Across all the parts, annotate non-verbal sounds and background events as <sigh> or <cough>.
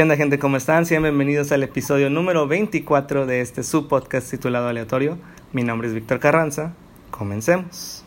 ¿Qué onda gente? ¿Cómo están? Sean bienvenidos al episodio número 24 de este subpodcast titulado Aleatorio. Mi nombre es Víctor Carranza. Comencemos.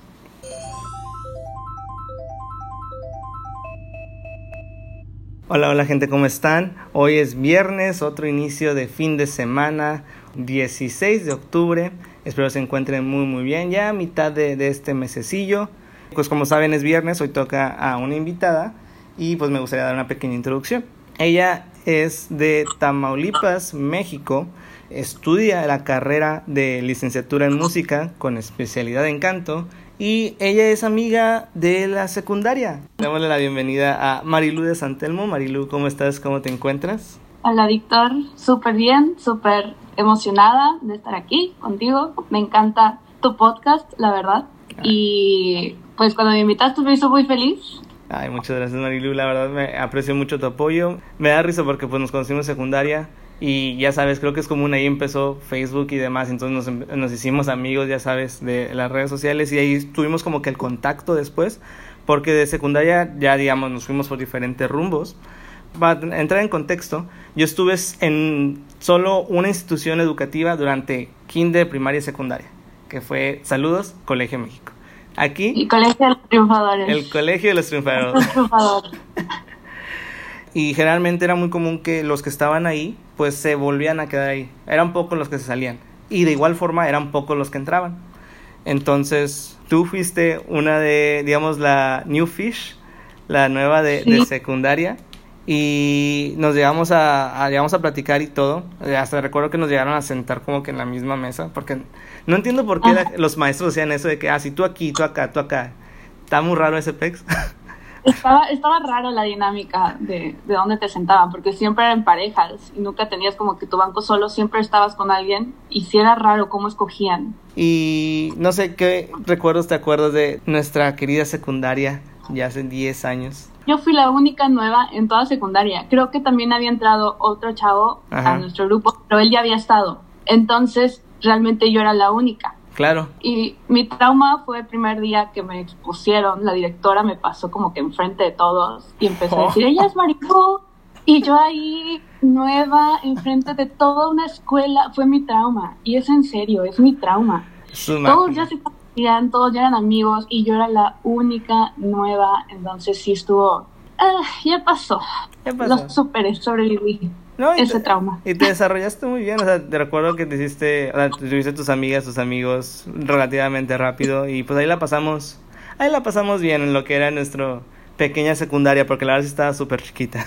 Hola, hola gente, ¿cómo están? Hoy es viernes, otro inicio de fin de semana, 16 de octubre. Espero se encuentren muy muy bien ya a mitad de, de este mesecillo. Pues como saben es viernes, hoy toca a una invitada y pues me gustaría dar una pequeña introducción. Ella es de Tamaulipas, México. Estudia la carrera de licenciatura en música con especialidad en canto y ella es amiga de la secundaria. Démosle la bienvenida a Marilu de Santelmo. Marilu, ¿cómo estás? ¿Cómo te encuentras? Hola Víctor, súper bien, súper emocionada de estar aquí contigo. Me encanta tu podcast, la verdad. Y pues cuando me invitaste me hizo muy feliz. Ay, muchas gracias Marilu, la verdad me aprecio mucho tu apoyo. Me da risa porque pues nos conocimos en secundaria y ya sabes, creo que es común, ahí empezó Facebook y demás, entonces nos, nos hicimos amigos, ya sabes, de las redes sociales y ahí tuvimos como que el contacto después, porque de secundaria ya digamos nos fuimos por diferentes rumbos. Para entrar en contexto, yo estuve en solo una institución educativa durante kinder, primaria y secundaria, que fue Saludos, Colegio México. Aquí. Y Colegio de los Triunfadores. El Colegio de los Triunfadores. Los triunfadores. <laughs> y generalmente era muy común que los que estaban ahí, pues se volvían a quedar ahí. Eran pocos los que se salían. Y de igual forma eran pocos los que entraban. Entonces, tú fuiste una de, digamos, la New Fish, la nueva de, Sí. de secundaria. Y nos llegamos a, a, llegamos a platicar y todo. Eh, Hasta recuerdo que nos llegaron a sentar como que en la misma mesa. Porque no entiendo por qué la- los maestros hacían eso de que, ah, si tú aquí, tú acá, tú acá. Está muy raro ese pex. <laughs> Estaba, estaba raro la dinámica de, de dónde te sentaban, porque siempre eran parejas y nunca tenías como que tu banco solo, siempre estabas con alguien y sí era raro cómo escogían. Y no sé qué recuerdos te acuerdas de nuestra querida secundaria ya hace 10 años. Yo fui la única nueva en toda secundaria. Creo que también había entrado otro chavo Ajá. a nuestro grupo, pero él ya había estado. Entonces, realmente yo era la única. Claro. Y mi trauma fue el primer día que me expusieron, la directora me pasó como que enfrente de todos y empezó a decir, ella es Maricó. Y yo ahí, nueva, enfrente de toda una escuela, fue mi trauma. Y es en serio, es mi trauma. Todos ya se conocían, todos ya eran amigos y yo era la única nueva. Entonces sí estuvo, ah, ya pasó. ¿Qué pasó? Lo superé, sobreviví No, y ese te- trauma. Y te desarrollaste muy bien, o sea, te recuerdo que te hiciste, o sea, tuviste tus amigas, tus amigos relativamente rápido y pues ahí la pasamos, ahí la pasamos bien en lo que era nuestra pequeña secundaria, porque la verdad sí estaba súper chiquita.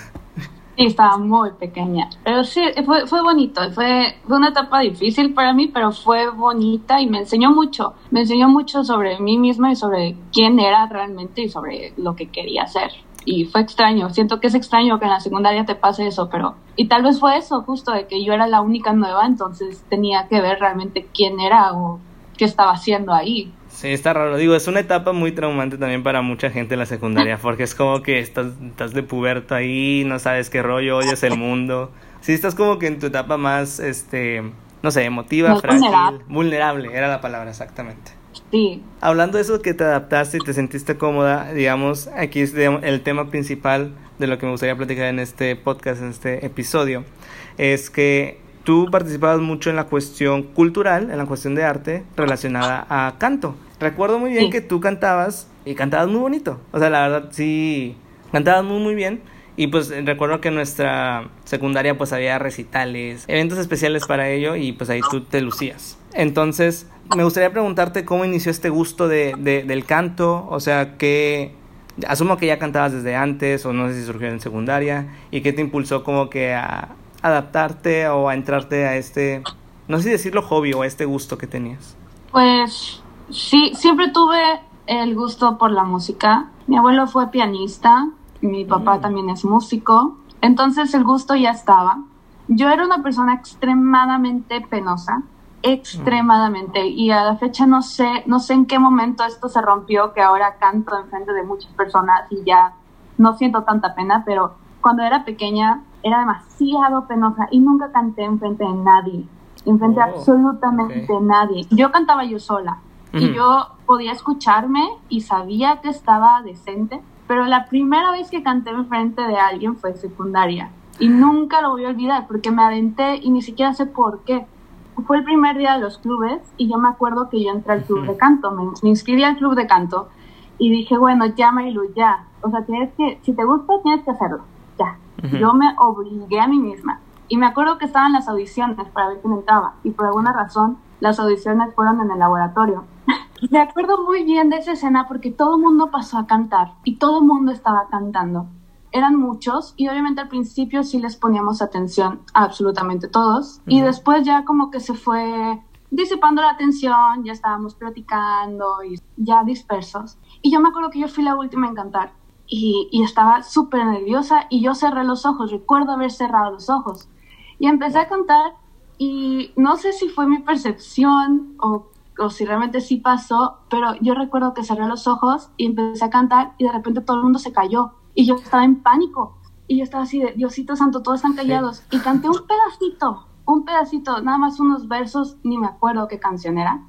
Sí, estaba muy pequeña. Pero sí, fue, fue bonito. Fue, fue una etapa difícil para mí, pero fue bonita y me enseñó mucho. Me enseñó mucho sobre mí misma y sobre quién era realmente y sobre lo que quería hacer. Y fue extraño. Siento que es extraño que en la secundaria te pase eso, pero... Y tal vez fue eso, justo de que yo era la única nueva, entonces tenía que ver realmente quién era o qué estaba haciendo ahí. Sí, está raro, digo, es una etapa muy traumante también para mucha gente en la secundaria, <laughs> porque es como que estás, estás de puberto ahí, no sabes qué rollo, oyes el mundo. Sí, estás como que en tu etapa más, este, no sé, emotiva, Más frágil, vulnerable. vulnerable, era la palabra exactamente. Sí, Hablando de eso que te adaptaste y te sentiste cómoda, digamos, aquí es digamos, el tema principal de lo que me gustaría platicar en este podcast, en este episodio, es que tú participabas mucho en la cuestión cultural, en la cuestión de arte relacionada a canto. Recuerdo muy bien Sí. que tú cantabas y cantabas muy bonito. O sea, la verdad sí, cantabas muy muy bien. Y pues recuerdo que en nuestra secundaria pues había recitales, eventos especiales para ello y pues ahí tú te lucías. Entonces, me gustaría preguntarte cómo inició este gusto de, de- del canto, o sea, que asumo que ya cantabas desde antes o no sé si surgió en secundaria y qué te impulsó como que a adaptarte o a entrarte a este, no sé si decirlo hobby o a este gusto que tenías. Pues sí, siempre tuve el gusto por la música. Mi abuelo fue pianista, mi papá Mm. también es músico, entonces el gusto ya estaba. Yo era una persona extremadamente penosa, extremadamente, y a la fecha no sé, no sé en qué momento esto se rompió, que ahora canto en frente de muchas personas y ya no siento tanta pena, pero cuando era pequeña era demasiado penosa y nunca canté en frente de nadie, en frente Oh, absolutamente nadie. Yo cantaba yo sola y Ujú. yo podía escucharme y sabía que estaba decente, pero la primera vez que canté en frente de alguien fue secundaria. Y nunca lo voy a olvidar porque me aventé y ni siquiera sé por qué. Fue el primer día de los clubes y yo me acuerdo que yo entré al club de canto, me, inscribí al club de canto y dije, bueno, ya Marilu, ya. O sea, tienes que, si te gusta, tienes que hacerlo, ya. Yo me obligué a mí misma. Y me acuerdo que estaban las audiciones para ver quién entraba y por alguna razón las audiciones fueron en el laboratorio. <laughs> me acuerdo muy bien de esa escena porque todo el mundo pasó a cantar y todo el mundo estaba cantando eran muchos y obviamente al principio sí les poníamos atención a absolutamente todos y después ya como que se fue disipando la atención, ya estábamos platicando y ya dispersos. Y yo me acuerdo que yo fui la última en cantar y, y estaba súper nerviosa y yo cerré los ojos, recuerdo haber cerrado los ojos y empecé a cantar y no sé si fue mi percepción o, o si realmente sí pasó, pero yo recuerdo que cerré los ojos y empecé a cantar y de repente todo el mundo se cayó y yo estaba en pánico. Y yo estaba así de, Diosito Santo, todos están callados. Y canté un pedacito, un pedacito, nada más unos versos, ni me acuerdo qué canción era.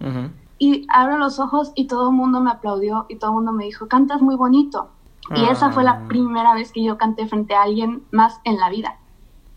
Y abro los ojos y todo el mundo me aplaudió y todo el mundo me dijo, cantas muy bonito. Y esa fue la ah. primera vez que yo canté frente a alguien más en la vida.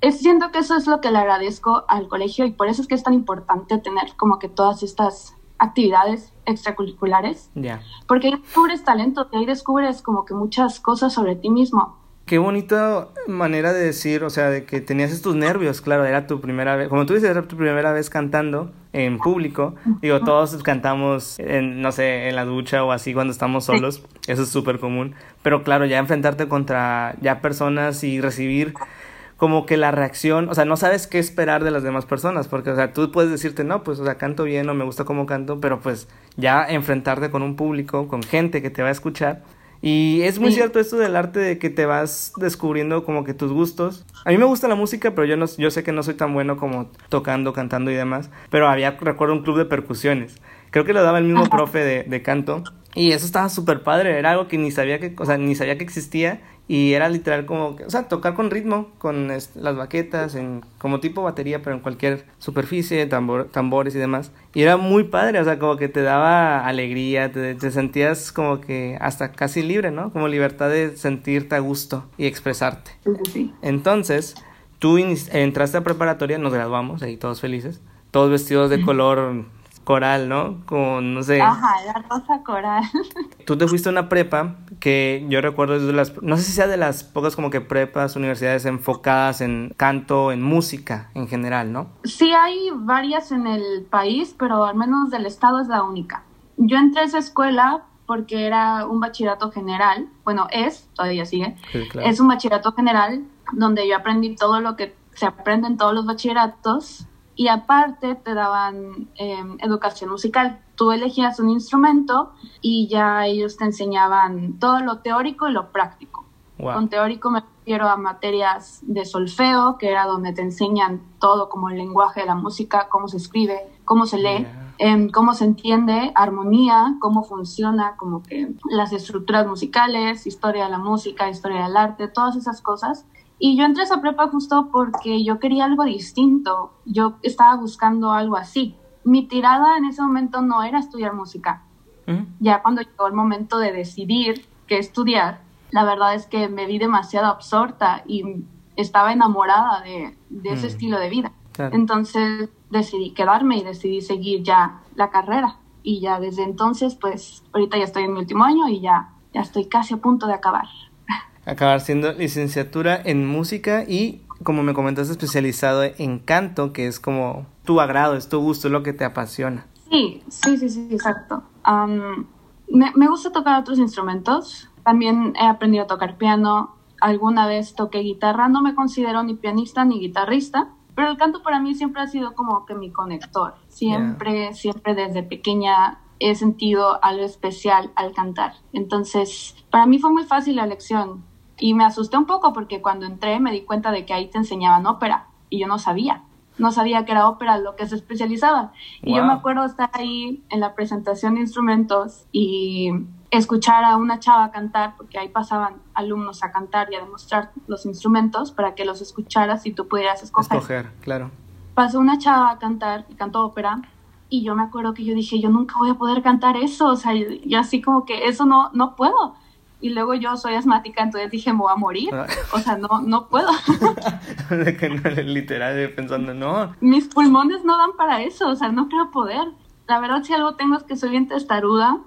Es, siento que eso es lo que le agradezco al colegio y por eso es que es tan importante tener como que todas estas actividades extracurriculares. Ya. Porque ahí descubres talento, ahí descubres como que muchas cosas sobre ti mismo. Qué bonita manera de decir, o sea, de que tenías estos nervios, claro, era tu primera vez, como tú dices, era tu primera vez cantando en público. Digo, todos cantamos, en, no sé, en la ducha o así cuando estamos solos, eso es súper común. Pero claro, ya enfrentarte contra ya personas y recibir como que la reacción, o sea, no sabes qué esperar de las demás personas, porque, o sea, tú puedes decirte, no, pues, o sea, canto bien o me gusta cómo canto, pero pues ya enfrentarte con un público, con gente que te va a escuchar. Y es muy cierto esto del arte de que te vas descubriendo como que tus gustos. A mí me gusta la música, pero yo, no, yo sé que no soy tan bueno como tocando, cantando y demás. Pero había, recuerdo, un club de percusiones. Creo que lo daba el mismo profe de, de canto. Y eso estaba súper padre, era algo que ni sabía que, o sea, ni sabía que existía y era literal como, o sea, tocar con ritmo, con las baquetas, en, como tipo batería, pero en cualquier superficie, tambor, tambores y demás. Y era muy padre, o sea, como que te daba alegría, te, sentías como que hasta casi libre, ¿no? Como libertad de sentirte a gusto y expresarte. Entonces, tú entraste a preparatoria, nos graduamos, ahí todos felices, todos vestidos de color coral, ¿no? Con, no sé. Ajá, la rosa coral. <laughs> Tú te fuiste a una prepa que yo recuerdo es de las, no sé si sea de las pocas como que prepas, universidades enfocadas en canto, en música en general, ¿no? Sí hay varias en el país, pero al menos del estado es la única. Yo entré a esa escuela porque era un bachillerato general, bueno, es, todavía sigue, es un bachillerato general donde yo aprendí todo lo que se aprende en todos los bachilleratos y aparte te daban em, educación musical. Tú elegías un instrumento y ya ellos te enseñaban todo lo teórico y lo práctico. Con teórico me refiero a materias de solfeo, que era donde te enseñan todo como el lenguaje de la música, cómo se escribe, cómo se lee, em, cómo se entiende, armonía, cómo funciona, como que las estructuras musicales, historia de la música, historia del arte, todas esas cosas. Y yo entré a esa prepa justo porque yo quería algo distinto. Yo estaba buscando algo así. Mi tirada en ese momento no era estudiar música. Ya cuando llegó el momento de decidir qué estudiar, la verdad es que me vi demasiado absorta y estaba enamorada de, ese mm. estilo de vida. Entonces decidí quedarme y decidí seguir ya la carrera. Y ya desde entonces, pues ahorita ya estoy en mi último año y ya, ya estoy casi a punto de acabar acabar siendo licenciatura en música y, como me comentaste, especializado en canto, que es como tu agrado, es tu gusto, es lo que te apasiona. Sí, sí, sí, sí, exacto. me, me gusta tocar otros instrumentos. También he aprendido a tocar piano. Alguna vez toqué guitarra. No me considero ni pianista ni guitarrista, pero el canto para mí siempre ha sido como que mi conector. Siempre, siempre desde pequeña he sentido algo especial al cantar. Entonces, para mí fue muy fácil la lección. Y me asusté un poco porque cuando entré me di cuenta de que ahí te enseñaban ópera y yo no sabía. No sabía que era ópera lo que se especializaba. Y yo me acuerdo estar ahí en la presentación de instrumentos y escuchar a una chava cantar, porque ahí pasaban alumnos a cantar y a demostrar los instrumentos para que los escucharas y tú pudieras escoger. Escoger, claro. Pasó una chava a cantar y cantó ópera y yo me acuerdo que yo dije, yo nunca voy a poder cantar eso, o sea, y así como que eso no, no puedo y luego yo soy asmática, entonces dije, me voy a morir. Ah. O sea, no, no puedo. <laughs> de que no, literal, pensando, no. Mis pulmones no dan para eso, o sea, no creo poder. La verdad, si algo tengo es que soy bien testaruda.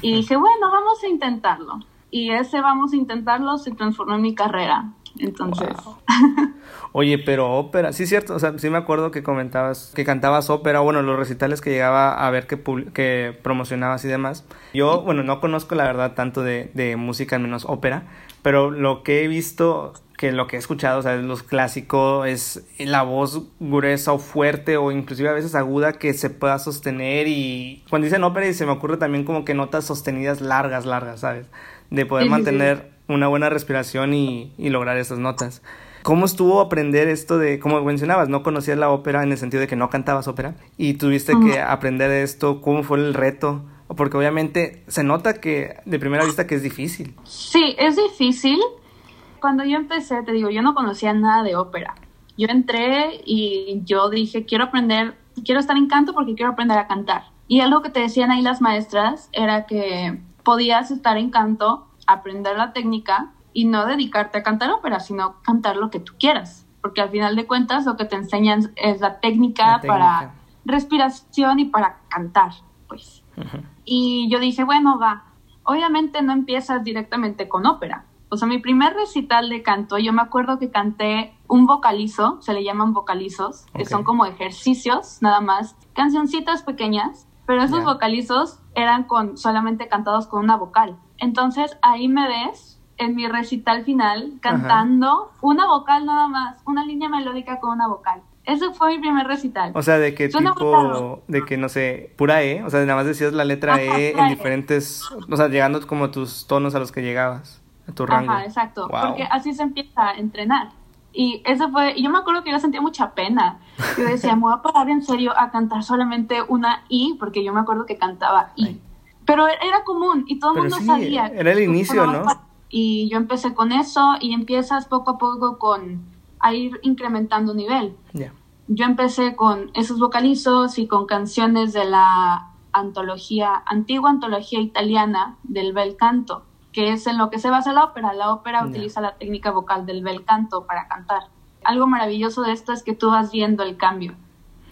Y dije, bueno, vamos a intentarlo. Y ese vamos a intentarlo se transformó en mi carrera. Entonces. <laughs> Oye, pero ópera, sí es cierto, o sea, sí me acuerdo que comentabas que cantabas ópera, bueno, los recitales que llegaba a ver que, que promocionabas y demás. Yo, bueno, no conozco la verdad tanto de, de música, menos ópera, pero lo que he visto, que lo que he escuchado, o sea, los clásicos, es la voz gruesa o fuerte o inclusive a veces aguda que se pueda sostener y cuando dicen ópera y se me ocurre también como que notas sostenidas largas, largas, ¿sabes? De poder mantener una buena respiración y, y lograr esas notas. ¿Cómo estuvo aprender esto de, como mencionabas, no conocías la ópera en el sentido de que no cantabas ópera y tuviste que aprender esto? ¿Cómo fue el reto? Porque obviamente se nota que de primera vista que es difícil. Sí, es difícil. Cuando yo empecé, te digo, yo no conocía nada de ópera. Yo entré y yo dije, quiero aprender, quiero estar en canto porque quiero aprender a cantar. Y algo que te decían ahí las maestras era que podías estar en canto, aprender la técnica y no dedicarte a cantar ópera, sino cantar lo que tú quieras, porque al final de cuentas lo que te enseñan es la técnica, para respiración y para cantar, pues. Y yo dije, bueno, va, obviamente no empiezas directamente con ópera. O sea, mi primer recital de canto, yo me acuerdo que canté un vocalizo, se le llaman vocalizos, que son como ejercicios, nada más, cancioncitas pequeñas, pero esos vocalizos eran con solamente cantados con una vocal. Entonces ahí me ves en mi recital final cantando una vocal nada más, una línea melódica con una vocal. Ese fue mi primer recital. O sea, de que tipo, de que no sé, pura E, o sea, nada más decías la letra E en e. diferentes, o sea, llegando como tus tonos a los que llegabas, a tu rango. Ajá, exacto, porque así se empieza a entrenar. Y eso fue, y yo me acuerdo que yo sentía mucha pena. Yo decía, me voy a parar en serio a cantar solamente una I, porque yo me acuerdo que cantaba I. Pero era común y todo el mundo sabía. Era el inicio, ¿no? Y yo empecé con eso y empiezas poco a poco con a ir incrementando nivel. Yo empecé con esos vocalizos y con canciones de la antología, antigua antología italiana del bel canto, que es en lo que se basa la ópera. La ópera utiliza la técnica vocal del bel canto para cantar. Algo maravilloso de esto es que tú vas viendo el cambio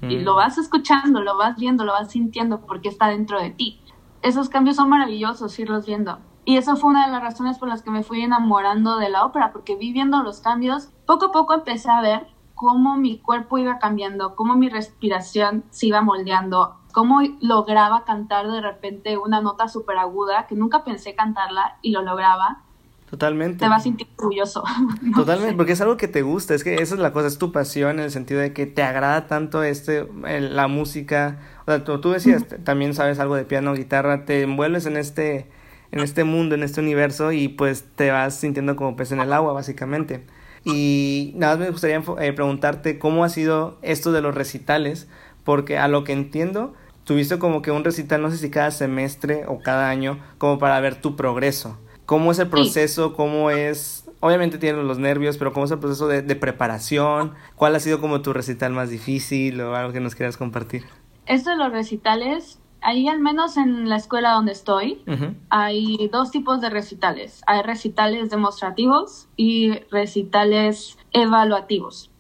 y lo mm. vas escuchando, lo vas viendo, lo vas sintiendo porque está dentro de ti. Esos cambios son maravillosos irlos viendo. Y eso fue una de las razones por las que me fui enamorando de la ópera, porque vi viendo los cambios, poco a poco empecé a ver cómo mi cuerpo iba cambiando, cómo mi respiración se iba moldeando, cómo lograba cantar de repente una nota súper aguda que nunca pensé cantarla y lo lograba. Totalmente. Te vas a sentir orgulloso. <laughs> Totalmente, porque es algo que te gusta, es que esa es la cosa, es tu pasión en el sentido de que te agrada tanto este, la música. O sea, tú, tú decías, también sabes algo de piano, guitarra, te envuelves en este en este mundo, en este universo y pues te vas sintiendo como pez en el agua básicamente. Y nada más me gustaría eh, preguntarte cómo ha sido esto de los recitales, porque a lo que entiendo, tuviste como que un recital, no sé si cada semestre o cada año, como para ver tu progreso. ¿Cómo es el proceso? ¿Cómo es? Obviamente tienes los nervios, pero ¿cómo es el proceso de, de preparación? ¿Cuál ha sido como tu recital más difícil o algo que nos quieras compartir? Esto de los recitales ahí al menos en la escuela donde estoy, hay dos tipos de recitales. Hay recitales demostrativos y recitales evaluativos.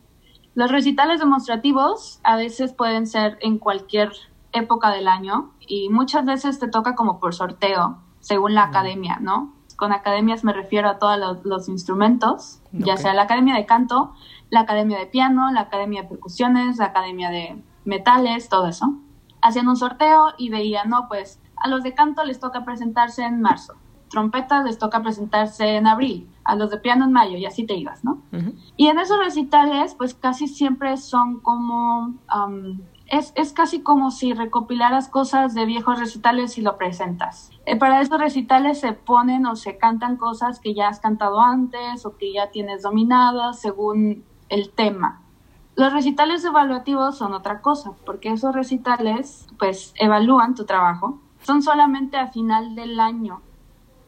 Los recitales demostrativos a veces pueden ser en cualquier época del año y muchas veces te toca como por sorteo, según la academia, ¿no? Con academias me refiero a todos los, instrumentos, ya sea la academia de canto, la academia de piano, la academia de percusiones, la academia de metales, todo eso hacían un sorteo y veían, no, pues a los de canto les toca presentarse en marzo, trompetas les toca presentarse en abril, a los de piano en mayo y así te ibas, ¿no? Y en esos recitales, pues casi siempre son como, es, es, casi como si recopilaras cosas de viejos recitales y lo presentas. Eh, para esos recitales se ponen o se cantan cosas que ya has cantado antes o que ya tienes dominadas según el tema. Los recitales evaluativos son otra cosa, porque esos recitales pues evalúan tu trabajo. Son solamente a final del año.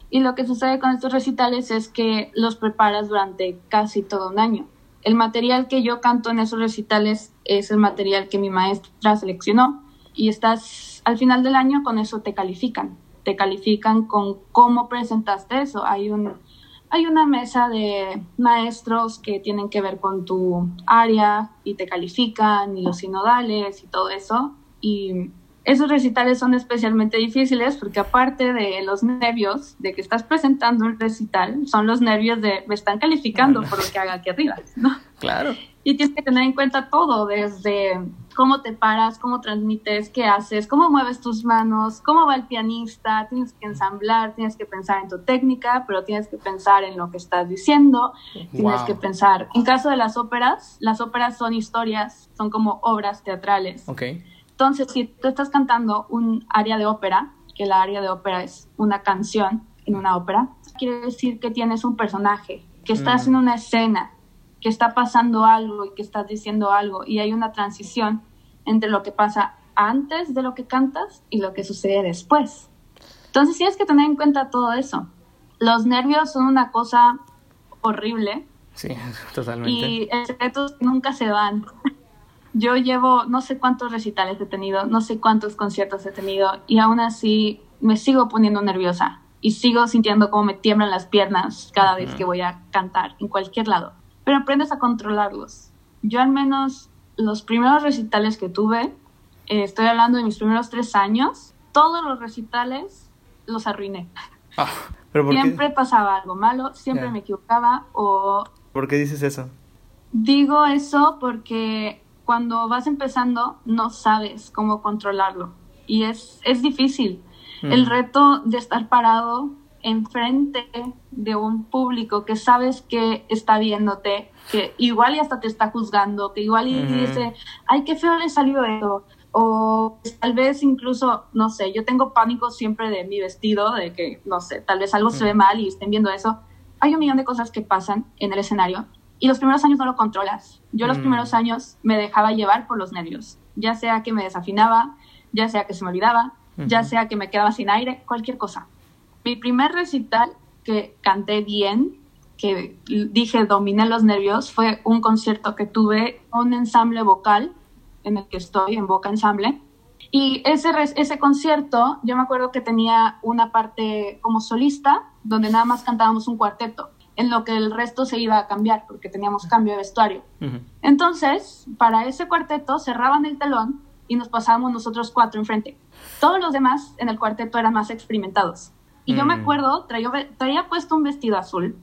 Y lo que sucede con estos recitales es que los preparas durante casi todo un año. El material que yo canto en esos recitales es el material que mi maestra seleccionó y estás al final del año con eso te califican. te califican con cómo presentaste eso. Hay un hay una mesa de maestros que tienen que ver con tu área y te califican y los sinodales y todo eso. Y esos recitales son especialmente difíciles porque aparte de los nervios de que estás presentando un recital, son los nervios de me están calificando por lo que haga aquí arriba, ¿no? Claro. Y tienes que tener en cuenta todo, desde cómo te paras, cómo transmites, qué haces, cómo mueves tus manos, cómo va el pianista, tienes que ensamblar, tienes que pensar en tu técnica, pero tienes que pensar en lo que estás diciendo, tienes que pensar, en caso de las óperas, las óperas son historias, son como obras teatrales. Okay entonces, si tú estás cantando un área de ópera, que la área de ópera es una canción en una ópera, quiere decir que tienes un personaje, que estás en mm. una escena, que está pasando algo y que estás diciendo algo y hay una transición entre lo que pasa antes de lo que cantas y lo que sucede después. Entonces tienes que tener en cuenta todo eso. Los nervios son una cosa horrible. Sí, <laughs> totalmente. Y los secretos nunca se van. <laughs> Yo llevo no sé cuántos recitales he tenido, no sé cuántos conciertos he tenido y aún así me sigo poniendo nerviosa y sigo sintiendo como me tiemblan las piernas cada vez que voy a cantar en cualquier lado. Pero aprendes a controlarlos. Yo al menos los primeros recitales que tuve, eh, estoy hablando de mis primeros tres años, todos los recitales los arruiné. Ah, siempre pasaba algo malo, siempre me equivocaba o... ¿Por qué dices eso? Digo eso porque cuando vas empezando no sabes cómo controlarlo y es, es difícil. El mm. reto de estar parado enfrente de un público que sabes que está viéndote, que igual y hasta te está juzgando, que igual y dice, ay, qué feo le salió eso, o tal vez incluso, no sé, yo tengo pánico siempre de mi vestido, de que, no sé, tal vez algo se ve mal y estén viendo eso. Hay un millón de cosas que pasan en el escenario y los primeros años no lo controlas. Yo los mm. primeros años me dejaba llevar por los nervios, ya sea que me desafinaba, ya sea que se me olvidaba, ya sea que me quedaba sin aire, cualquier cosa. Mi primer recital que canté bien, que dije dominé los nervios, fue un concierto que tuve, un ensamble vocal en el que estoy, en Boca Ensamble. Y ese, ese concierto, yo me acuerdo que tenía una parte como solista, donde nada más cantábamos un cuarteto en lo que el resto se iba a cambiar, porque teníamos cambio de vestuario. Entonces, para ese cuarteto cerraban el telón y nos pasábamos nosotros cuatro enfrente. Todos los demás en el cuarteto eran más experimentados. Y yo me mm. acuerdo, traía, traía puesto un vestido azul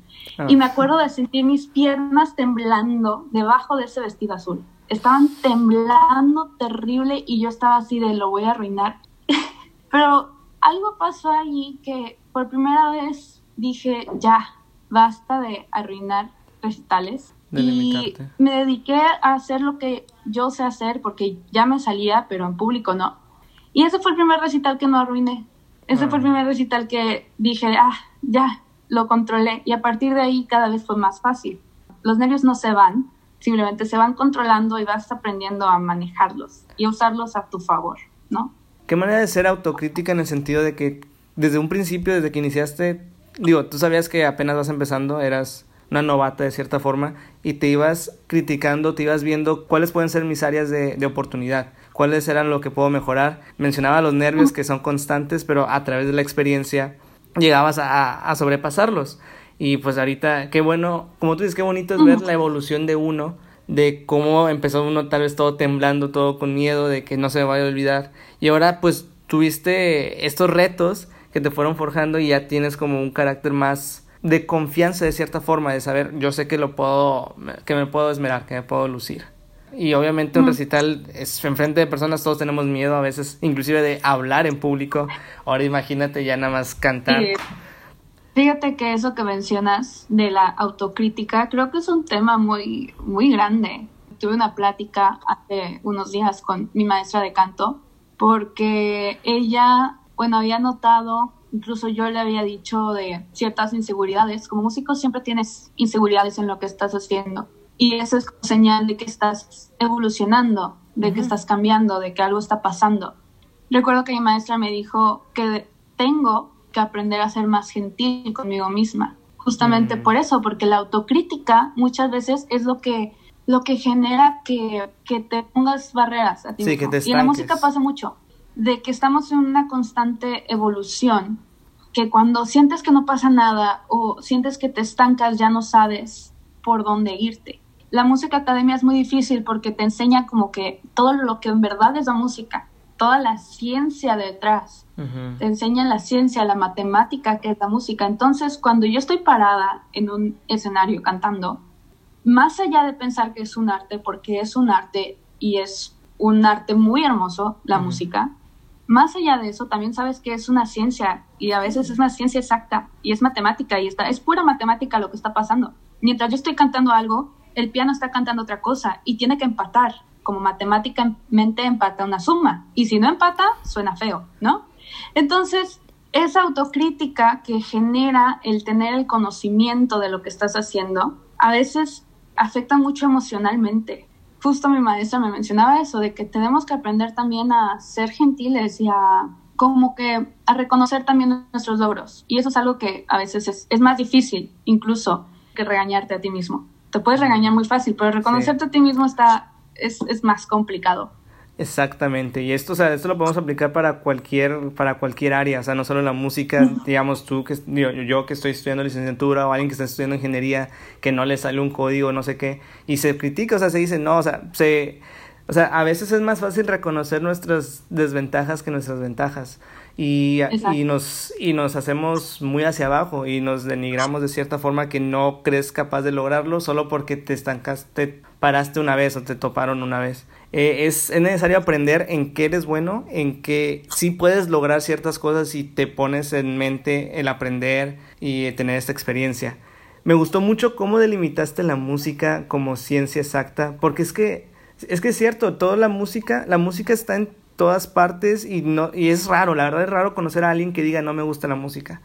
y ah. me acuerdo de sentir mis piernas temblando debajo de ese vestido azul. Estaban temblando terrible y yo estaba así de lo voy a arruinar. <laughs> Pero algo pasó allí que por primera vez dije, ya, basta de arruinar recitales. y me dediqué a hacer lo que yo sé hacer porque ya me salía, pero en público no. Y ese fue el primer recital que no arruiné. Ese fue el ah. primer recital que dije, ah, ya, lo controlé. Y a partir de ahí cada vez fue más fácil. Los nervios no se van, simplemente se van controlando y vas aprendiendo a manejarlos y a usarlos a tu favor, ¿no? ¿Qué manera de ser autocrítica en el sentido de que desde un principio, desde que iniciaste, digo, tú sabías que apenas vas empezando, eras una novata de cierta forma, y te ibas criticando, te ibas viendo cuáles pueden ser mis áreas de, oportunidad, cuáles eran lo que puedo mejorar. Mencionaba los nervios que son constantes, pero a través de la experiencia llegabas a, sobrepasarlos. Y pues ahorita, qué bueno, como tú dices, qué bonito es ver la evolución de uno, de cómo empezó uno tal vez todo temblando, todo con miedo de que no se vaya a olvidar. Y ahora pues tuviste estos retos que te fueron forjando y ya tienes como un carácter más de confianza de cierta forma, de saber, yo sé que lo puedo, que me puedo esmerar, que me puedo lucir. Y obviamente un recital es enfrente de personas, todos tenemos miedo a veces, inclusive de hablar en público. Ahora imagínate ya nada más cantar. Fíjate que eso que mencionas de la autocrítica, creo que es un tema muy, muy grande. Tuve una plática hace unos días con mi maestra de canto porque ella bueno, había notado, incluso yo le había dicho de ciertas inseguridades. Como músico siempre tienes inseguridades en lo que estás haciendo. Y eso es señal de que estás evolucionando, de que estás cambiando, de que algo está pasando. Recuerdo que mi maestra me dijo que tengo que aprender a ser más gentil conmigo misma. Justamente mm. por eso, porque la autocrítica muchas veces es lo que, lo que genera que, que te pongas barreras a ti sí, Que te y en la música pasa mucho de que estamos en una constante evolución, que cuando sientes que no pasa nada o sientes que te estancas ya no sabes por dónde irte. La música academia es muy difícil porque te enseña como que todo lo que en verdad es la música, toda la ciencia detrás. Te enseña la ciencia, la matemática que es la música. Entonces, cuando yo estoy parada en un escenario cantando, más allá de pensar que es un arte, porque es un arte y es un arte muy hermoso, la música, más allá de eso, también sabes que es una ciencia y a veces es una ciencia exacta y es matemática y está, es pura matemática lo que está pasando. Mientras yo estoy cantando algo, el piano está cantando otra cosa y tiene que empatar como matemáticamente empata una suma. Y si no empata, suena feo, ¿no? Entonces, esa autocrítica que genera el tener el conocimiento de lo que estás haciendo, a veces afecta mucho emocionalmente. Justo mi maestra me mencionaba eso, de que tenemos que aprender también a ser gentiles y a como que a reconocer también nuestros logros. Y eso es algo que a veces es, es más difícil incluso que regañarte a ti mismo. Te puedes regañar muy fácil, pero reconocerte a ti mismo está es, es más complicado. Exactamente, y esto, o sea, esto lo podemos aplicar para cualquier, para cualquier área, o sea, no solo la música, digamos tú, que yo, yo que estoy estudiando licenciatura o alguien que está estudiando ingeniería, que no le sale un código, no sé qué, y se critica, o sea, se dice, no, o sea, se, o sea, a veces es más fácil reconocer nuestras desventajas que nuestras ventajas y, y, nos, y nos hacemos muy hacia abajo y nos denigramos de cierta forma que no crees capaz de lograrlo solo porque te estancaste, paraste una vez o te toparon una vez. Eh, es, es, necesario aprender en qué eres bueno, en qué sí puedes lograr ciertas cosas si te pones en mente el aprender y tener esta experiencia. Me gustó mucho cómo delimitaste la música como ciencia exacta, porque es que es que es cierto, toda la música, la música está en todas partes y no y es raro, la verdad es raro conocer a alguien que diga no me gusta la música.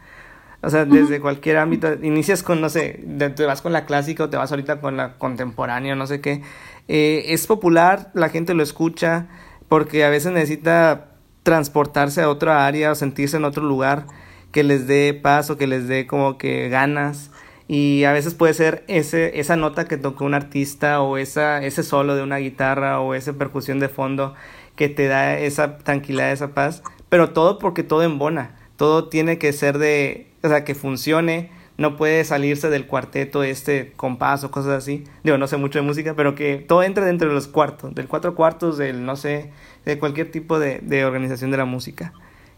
O sea, desde cualquier ámbito, inicias con, no sé, te vas con la clásica o te vas ahorita con la contemporánea, no sé qué. Eh, es popular, la gente lo escucha, porque a veces necesita transportarse a otra área o sentirse en otro lugar que les dé paz o que les dé como que ganas. Y a veces puede ser ese, esa nota que tocó un artista o esa, ese solo de una guitarra o esa percusión de fondo que te da esa tranquilidad, esa paz, pero todo porque todo embona, todo tiene que ser de, o sea, que funcione, no puede salirse del cuarteto este compás o cosas así, digo, no sé mucho de música, pero que todo entre dentro de los cuartos, del cuatro cuartos, del, no sé, de cualquier tipo de, organización de la música.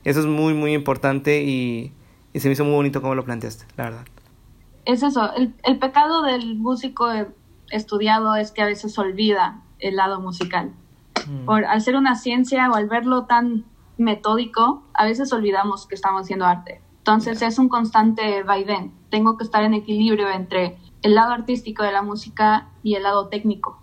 Eso es muy, muy importante y, se me hizo muy bonito como lo planteaste, la verdad. Es eso, el, pecado del músico estudiado es que a veces olvida el lado musical. Por, al ser una ciencia o al verlo tan metódico, a veces olvidamos que estamos haciendo arte. Entonces es un constante vaivén. Tengo que estar en equilibrio entre el lado artístico de la música y el lado técnico.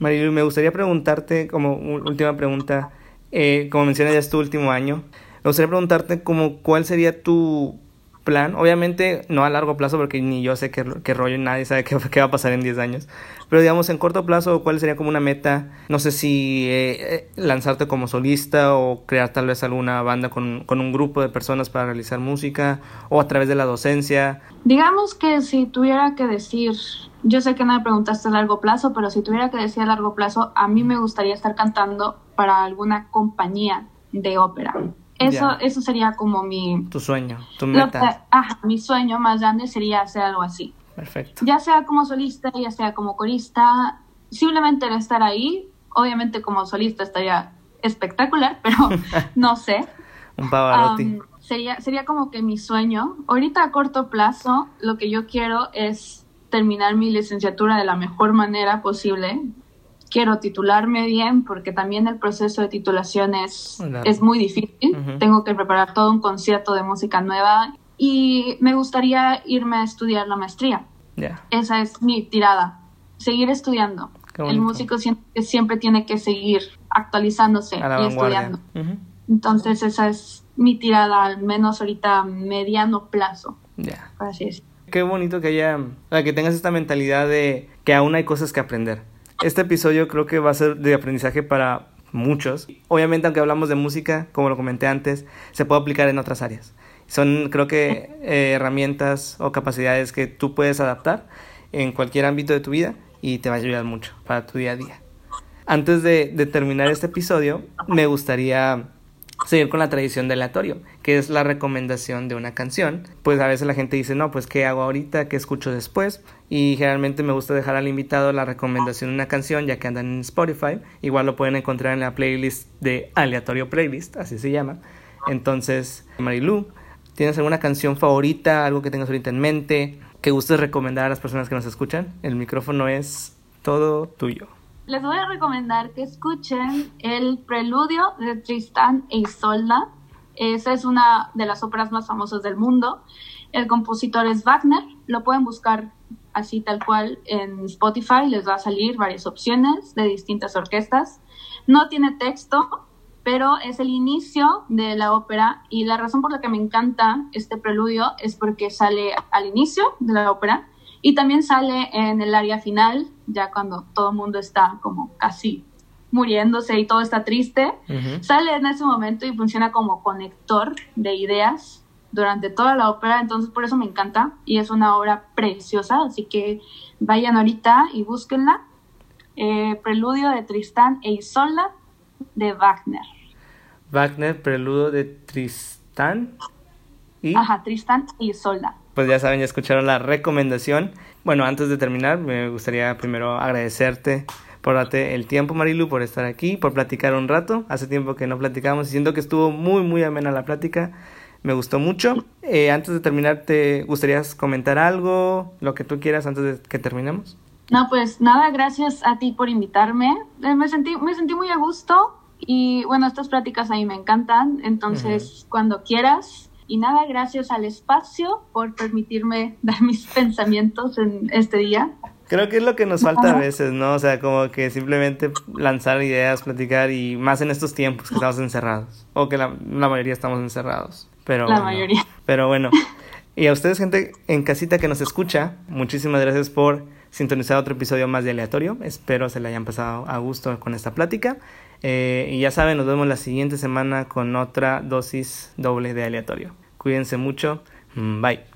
Marilu, me gustaría preguntarte como última pregunta, eh, como mencionas ya es tu último año, me gustaría preguntarte como cuál sería tu plan, obviamente no a largo plazo porque ni yo sé qué, qué rollo, nadie sabe <laughs> qué, va a pasar en 10 años, pero digamos en corto plazo, ¿cuál sería como una meta? No sé si eh, eh, lanzarte como solista o crear tal vez alguna banda con, con, un grupo de personas para realizar música o a través de la docencia. Digamos que si tuviera que decir, yo sé que no me preguntaste a largo plazo, pero si tuviera que decir a largo plazo, a mí me gustaría estar cantando para alguna compañía de ópera eso, eso sería como mi... Tu sueño, tu meta. ajá, mi sueño más grande sería hacer algo así. Perfecto. Ya sea como solista, ya sea como corista, simplemente el estar ahí, obviamente como solista estaría espectacular, <laughs> pero <laughs> no sé. Un Pavarotti. sería, sería como que mi sueño. Ahorita a corto plazo, lo que yo quiero es terminar mi licenciatura de la mejor manera posible quiero titularme bien porque también el proceso de titulación es, es muy difícil. Tengo que preparar todo un concierto de música nueva y me gustaría irme a estudiar la maestría. Esa es mi tirada, seguir estudiando. El músico siempre, siempre, tiene que seguir actualizándose y estudiando. Entonces esa es mi tirada, al menos ahorita a mediano plazo. Así es. Qué bonito que haya, que tengas esta mentalidad de que aún hay cosas que aprender este episodio creo que va a ser de aprendizaje para muchos. Obviamente, aunque hablamos de música, como lo comenté antes, se puede aplicar en otras áreas. Son, creo que, eh, herramientas o capacidades que tú puedes adaptar en cualquier ámbito de tu vida y te va a ayudar mucho para tu día a día. Antes de, de terminar este episodio, me gustaría seguir con la tradición de aleatorio, que es la recomendación de una canción. Pues a veces la gente dice, no, pues ¿qué hago ahorita? ¿Qué escucho después? Y generalmente me gusta dejar al invitado la recomendación de una canción, ya que andan en Spotify. Igual lo pueden encontrar en la playlist de Aleatorio Playlist, así se llama. Entonces, Marilu, ¿tienes alguna canción favorita, algo que tengas ahorita en mente, que gustes recomendar a las personas que nos escuchan? El micrófono es todo tuyo. Les voy a recomendar que escuchen el preludio de Tristán e Isolda. Esa es una de las óperas más famosas del mundo. El compositor es Wagner. Lo pueden buscar así tal cual en Spotify. Les va a salir varias opciones de distintas orquestas. No tiene texto, pero es el inicio de la ópera y la razón por la que me encanta este preludio es porque sale al inicio de la ópera y también sale en el área final, ya cuando todo el mundo está como casi muriéndose y todo está triste. Sale en ese momento y funciona como conector de ideas durante toda la ópera, entonces por eso me encanta y es una obra preciosa, así que vayan ahorita y búsquenla. Eh, Preludio de Tristán e Isolda de Wagner. Wagner, Preludio de Tristán y... Ajá, Tristán e Isolda pues ya saben, ya escucharon la recomendación. Bueno, antes de terminar, me gustaría primero agradecerte por darte el tiempo, Marilu, por estar aquí, por platicar un rato. Hace tiempo que no platicamos y siento que estuvo muy, muy amena la plática. Me gustó mucho. Eh, antes de terminar, ¿te gustaría comentar algo? Lo que tú quieras antes de que terminemos. No, pues nada, gracias a ti por invitarme. Eh, me, sentí, me sentí muy a gusto y bueno, estas pláticas a mí me encantan. Entonces, cuando quieras, y nada, gracias al espacio por permitirme dar mis <laughs> pensamientos en este día. Creo que es lo que nos falta a veces, ¿no? O sea, como que simplemente lanzar ideas, platicar y más en estos tiempos que estamos encerrados. O que la, mayoría estamos encerrados. Pero la mayoría. Pero bueno. <laughs> Y a ustedes, gente en casita que nos escucha, muchísimas gracias por sintonizar otro episodio más de Aleatorio. Espero se le hayan pasado a gusto con esta plática. Eh, y ya saben, nos vemos la siguiente semana con otra dosis doble de aleatorio. Cuídense mucho. Mm, bye.